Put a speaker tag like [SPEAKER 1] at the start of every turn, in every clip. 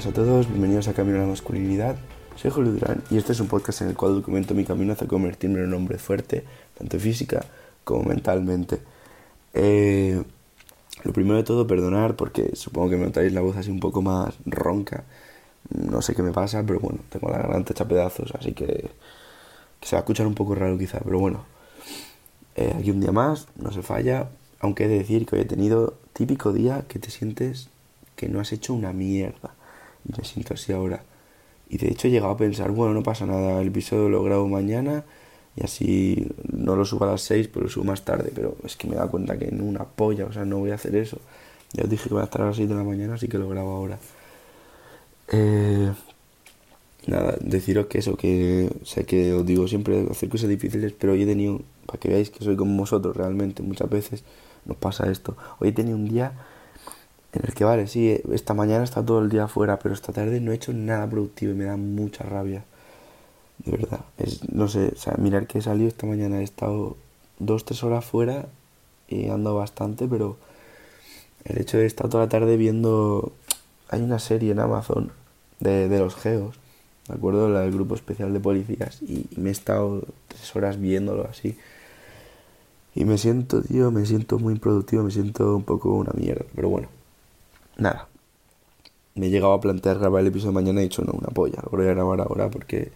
[SPEAKER 1] buenas a todos, bienvenidos a Camino a la Masculinidad. Soy Julio Durán y este es un podcast en el cual documento mi camino hacia convertirme en un hombre fuerte, tanto física como mentalmente. Eh, lo primero de todo, perdonar porque supongo que me notáis la voz así un poco más ronca. No sé qué me pasa, pero bueno, tengo la garganta hecha pedazos, así que, se va a escuchar un poco raro quizá, pero bueno. Eh, aquí un día más, no se falla, aunque he de decir que hoy he tenido típico día que te sientes que no has hecho una mierda. Y me siento así ahora. Y de hecho he llegado a pensar, bueno, no pasa nada, el episodio lo grabo mañana y así no lo subo a las 6, pero lo subo más tarde. Pero es que me he dado cuenta que en una polla, o sea, no voy a hacer eso. Ya os dije que voy a estar a las 6 de la mañana, así que lo grabo ahora. Eh, nada, deciros que eso, que sé que os digo siempre hacer cosas difíciles, pero hoy he tenido, para que veáis que soy como vosotros realmente, muchas veces nos pasa esto. Hoy he tenido un día en el que, vale, sí, esta mañana está todo el día afuera, pero esta tarde no he hecho nada productivo y me da mucha rabia. De verdad. No sé, o sea, mirar que he salido esta mañana, he estado dos, tres horas fuera y he andado bastante, pero el hecho de estar toda la tarde viendo... Hay una serie en Amazon de, de los geos, ¿de acuerdo? La del grupo especial de policías y, y me he estado tres horas viéndolo así. Y me siento, tío, me siento muy improductivo, me siento un poco una mierda, pero bueno nada. Me he llegado a plantear grabar el episodio mañana y he dicho, no, una polla, lo voy a grabar ahora porque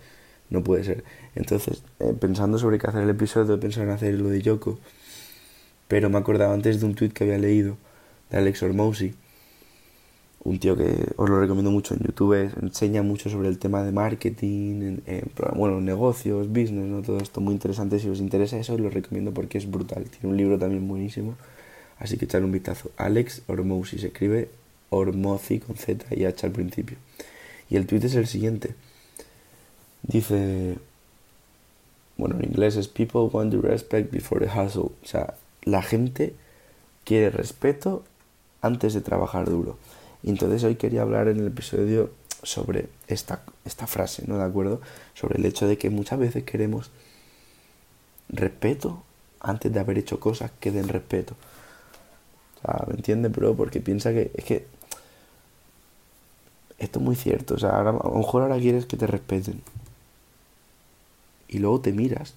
[SPEAKER 1] no puede ser. Entonces, eh, pensando sobre qué hacer el episodio, he pensado en hacer lo de Yoko. Pero me acordaba antes de un tweet que había leído de Alex Ormousi, un tío que os lo recomiendo mucho en YouTube, enseña mucho sobre el tema de marketing, en, bueno, negocios, business, ¿no? todo esto muy interesante. Si os interesa eso, os lo recomiendo porque es brutal. Tiene un libro también buenísimo, así que echadle un vistazo. Alex Ormousi se escribe Ormozi con Z y H al principio. Y el tweet es el siguiente. Dice, bueno, en inglés es People want the respect before the hustle. O sea, la gente quiere respeto antes de trabajar duro. Y entonces hoy quería hablar en el episodio sobre esta, esta frase, ¿no? ¿De acuerdo? Sobre el hecho de que muchas veces queremos respeto antes de haber hecho cosas que den respeto. O sea, ¿me entiendes, bro? Porque piensa que es que esto es muy cierto. O sea, a lo mejor ahora quieres que te respeten. Y luego te miras.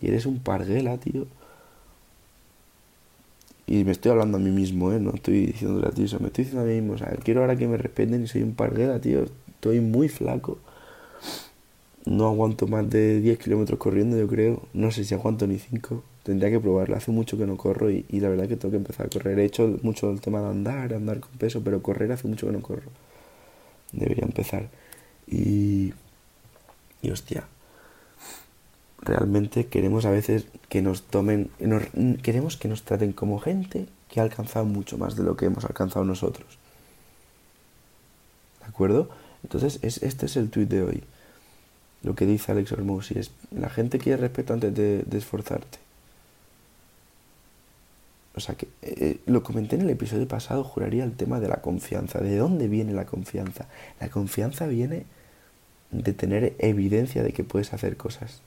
[SPEAKER 1] Y eres un parguela, tío. Y me estoy hablando a mí mismo, ¿eh? No estoy diciéndole a ti eso. Me estoy diciendo a mí mismo. O sea, quiero ahora que me respeten y soy un parguela, tío. Estoy muy flaco. No aguanto más de 10 kilómetros corriendo, yo creo. No sé si aguanto ni 5 tendría que probarlo. Hace mucho que no corro y, la verdad que tengo que empezar a correr. He hecho mucho el tema de andar, andar con peso, pero correr hace mucho que no corro. Debería empezar. Y, y hostia, realmente queremos a veces que nos tomen, queremos que nos traten como gente que ha alcanzado mucho más de lo que hemos alcanzado nosotros. ¿De acuerdo? Entonces, es, este es el tweet de hoy. Lo que dice Alex Hormozzi es, la gente quiere respeto antes de esforzarte. O sea que eh, lo comenté en el episodio pasado, juraría el tema de la confianza. ¿De dónde viene la confianza? La confianza viene de tener evidencia de que puedes hacer cosas,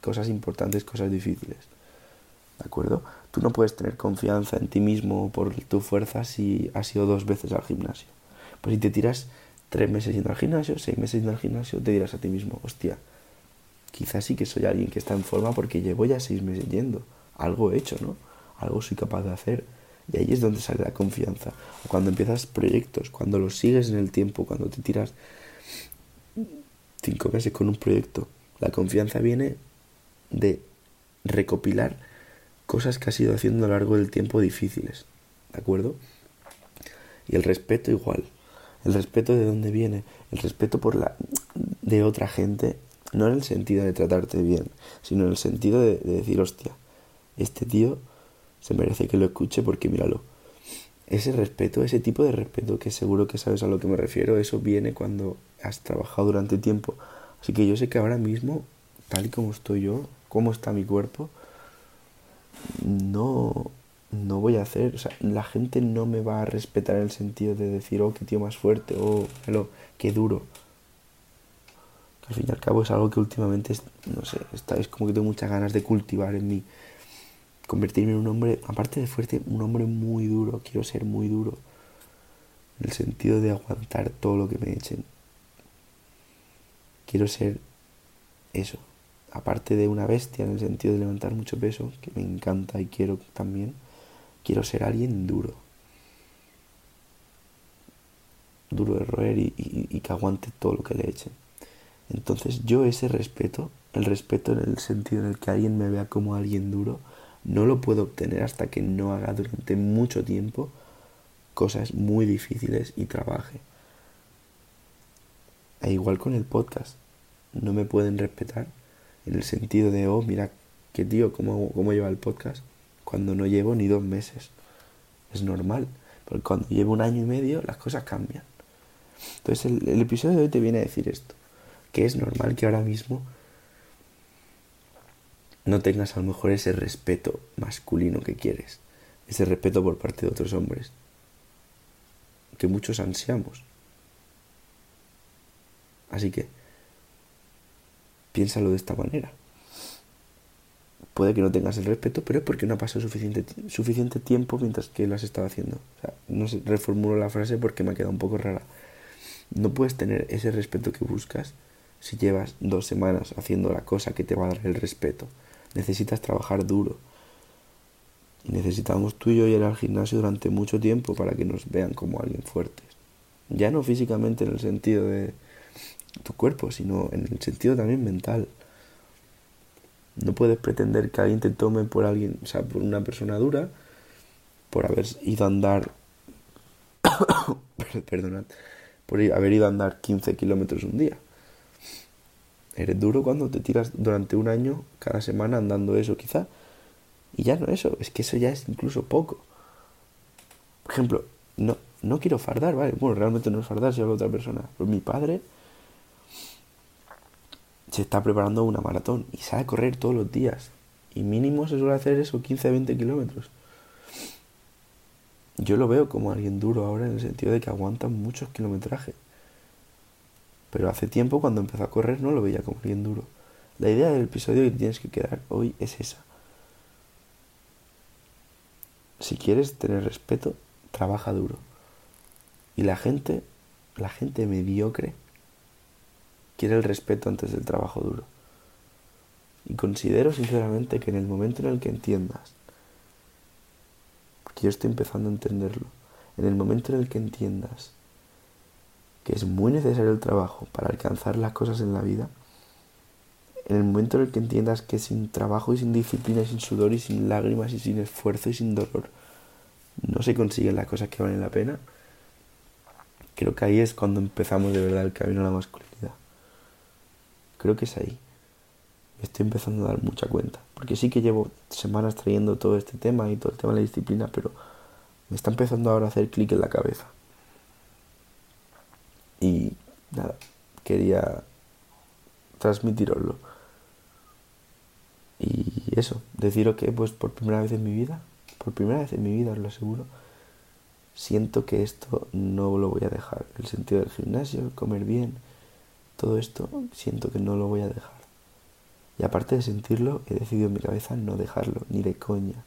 [SPEAKER 1] cosas importantes, cosas difíciles. ¿De acuerdo? Tú no puedes tener confianza en ti mismo por tu fuerza si has ido dos veces al gimnasio. Pues si te tiras tres meses yendo al gimnasio, seis meses yendo al gimnasio, te dirás a ti mismo, hostia, quizás sí que soy alguien que está en forma porque llevo ya seis meses yendo. Algo he hecho, ¿no? Algo soy capaz de hacer. Y ahí es donde sale la confianza. Cuando empiezas proyectos, cuando los sigues en el tiempo, cuando te tiras cinco meses con un proyecto, la confianza viene de recopilar cosas que has ido haciendo a lo largo del tiempo difíciles. ¿De acuerdo? Y el respeto igual. El respeto de dónde viene. El respeto por la de otra gente. No en el sentido de tratarte bien, sino en el sentido de, de decir, hostia, este tío se merece que lo escuche porque míralo. Ese respeto, ese tipo de respeto que seguro que sabes a lo que me refiero, eso viene cuando has trabajado durante tiempo. Así que yo sé que ahora mismo, tal y como estoy yo, cómo está mi cuerpo, no, no voy a hacer, o sea, la gente no me va a respetar en el sentido de decir, oh, qué tío más fuerte, oh, hello, qué duro. Al fin y al cabo es algo que últimamente, no sé, está, es como que tengo muchas ganas de cultivar en mí convertirme en un hombre, aparte de fuerte, un hombre muy duro. Quiero ser muy duro. en el sentido de aguantar todo lo que me echen. Quiero ser eso, aparte de una bestia en el sentido de levantar mucho peso, que me encanta y quiero también, quiero ser alguien duro. Duro de roer y, y que aguante todo lo que le echen. Entonces yo ese respeto, el respeto en el sentido en el que alguien me vea como alguien duro, no lo puedo obtener hasta que no haga durante mucho tiempo cosas muy difíciles y trabaje. E igual con el podcast, no me pueden respetar en el sentido de, oh, mira, qué tío, cómo, cómo lleva el podcast, cuando no llevo ni dos meses. Es normal, porque cuando llevo un año y medio las cosas cambian. Entonces el, el episodio de hoy te viene a decir esto, que es normal que ahora mismo no tengas a lo mejor ese respeto masculino que quieres, ese respeto por parte de otros hombres, que muchos ansiamos. Así que piénsalo de esta manera. Puede que no tengas el respeto, pero es porque no ha pasado suficiente, tiempo mientras que lo has estado haciendo. O sea, no reformulo la frase porque me ha quedado un poco rara. No puedes tener ese respeto que buscas si llevas dos semanas haciendo la cosa que te va a dar el respeto necesitas trabajar duro. Y necesitamos tú y yo ir al gimnasio durante mucho tiempo para que nos vean como alguien fuertes. Ya no físicamente en el sentido de tu cuerpo, sino en el sentido también mental. No puedes pretender que alguien te tome por alguien, o sea, por una persona dura, por haber ido a andar, perdonad, por haber ido a andar 15 kilómetros un día. Eres duro cuando te tiras durante un año, cada semana andando eso quizá. Y ya no eso, es que eso ya es incluso poco. Por ejemplo, no, no quiero fardar, ¿vale? Bueno, realmente no es fardar si hablo otra persona. Pero mi padre se está preparando una maratón y sale a correr todos los días. Y mínimo se suele hacer eso, 15 20 kilómetros. Yo lo veo como alguien duro ahora en el sentido de que aguanta muchos kilometrajes. Pero hace tiempo cuando empezó a correr no lo veía como bien duro. La idea del episodio que tienes que quedar hoy es esa. Si quieres tener respeto, trabaja duro. Y la gente, la gente mediocre, quiere el respeto antes del trabajo duro. Y considero sinceramente que en el momento en el que entiendas, porque yo estoy empezando a entenderlo, en el momento en el que entiendas que es muy necesario el trabajo para alcanzar las cosas en la vida, en el momento en el que entiendas que sin trabajo y sin disciplina, y sin sudor y sin lágrimas y sin esfuerzo y sin dolor, no se consiguen las cosas que valen la pena, creo que ahí es cuando empezamos de verdad el camino a la masculinidad. Creo que es ahí. Me estoy empezando a dar mucha cuenta. Porque sí que llevo semanas trayendo todo este tema y todo el tema de la disciplina, pero me está empezando ahora a hacer clic en la cabeza. Y nada, quería transmitiroslo. Y eso, deciros que pues por primera vez en mi vida, por primera vez en mi vida os lo aseguro, siento que esto no lo voy a dejar. El sentido del gimnasio, comer bien, todo esto, siento que no lo voy a dejar. Y aparte de sentirlo, he decidido en mi cabeza no dejarlo, ni de coña.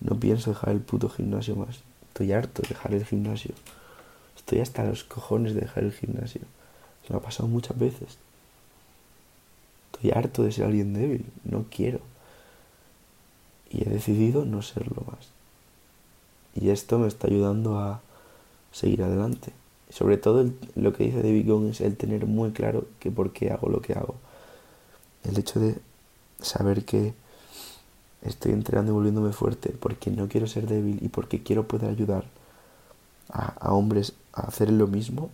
[SPEAKER 1] No pienso dejar el puto gimnasio más. Estoy harto de dejar el gimnasio. Estoy hasta los cojones de dejar el gimnasio. Me ha pasado muchas veces. Estoy harto de ser alguien débil. No quiero. Y he decidido no serlo más. Y esto me está ayudando a seguir adelante. Sobre todo lo que dice David Gong es el tener muy claro que por qué hago lo que hago. El hecho de saber que estoy entrenando y volviéndome fuerte porque no quiero ser débil y porque quiero poder ayudar a, hombres hacer lo mismo,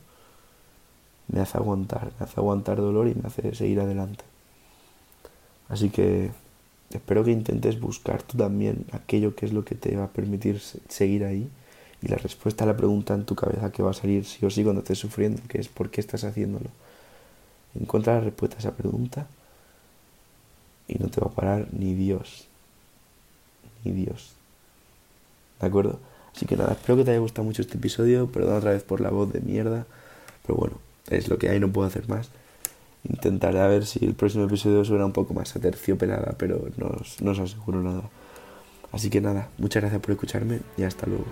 [SPEAKER 1] me hace aguantar, me hace aguantar dolor y me hace seguir adelante. Así que espero que intentes buscar tú también aquello que es lo que te va a permitir seguir ahí y la respuesta a la pregunta en tu cabeza que va a salir sí o sí cuando estés sufriendo, que es ¿por qué estás haciéndolo? Encuentra la respuesta a esa pregunta y no te va a parar ni Dios. Ni Dios. ¿De acuerdo? Así que nada, espero que te haya gustado mucho este episodio. Perdón otra vez por la voz de mierda. Pero bueno, es lo que hay, no puedo hacer más. Intentaré a ver si el próximo episodio suena un poco más aterciopelada, pero no no os aseguro nada. Así que nada, muchas gracias por escucharme y hasta luego.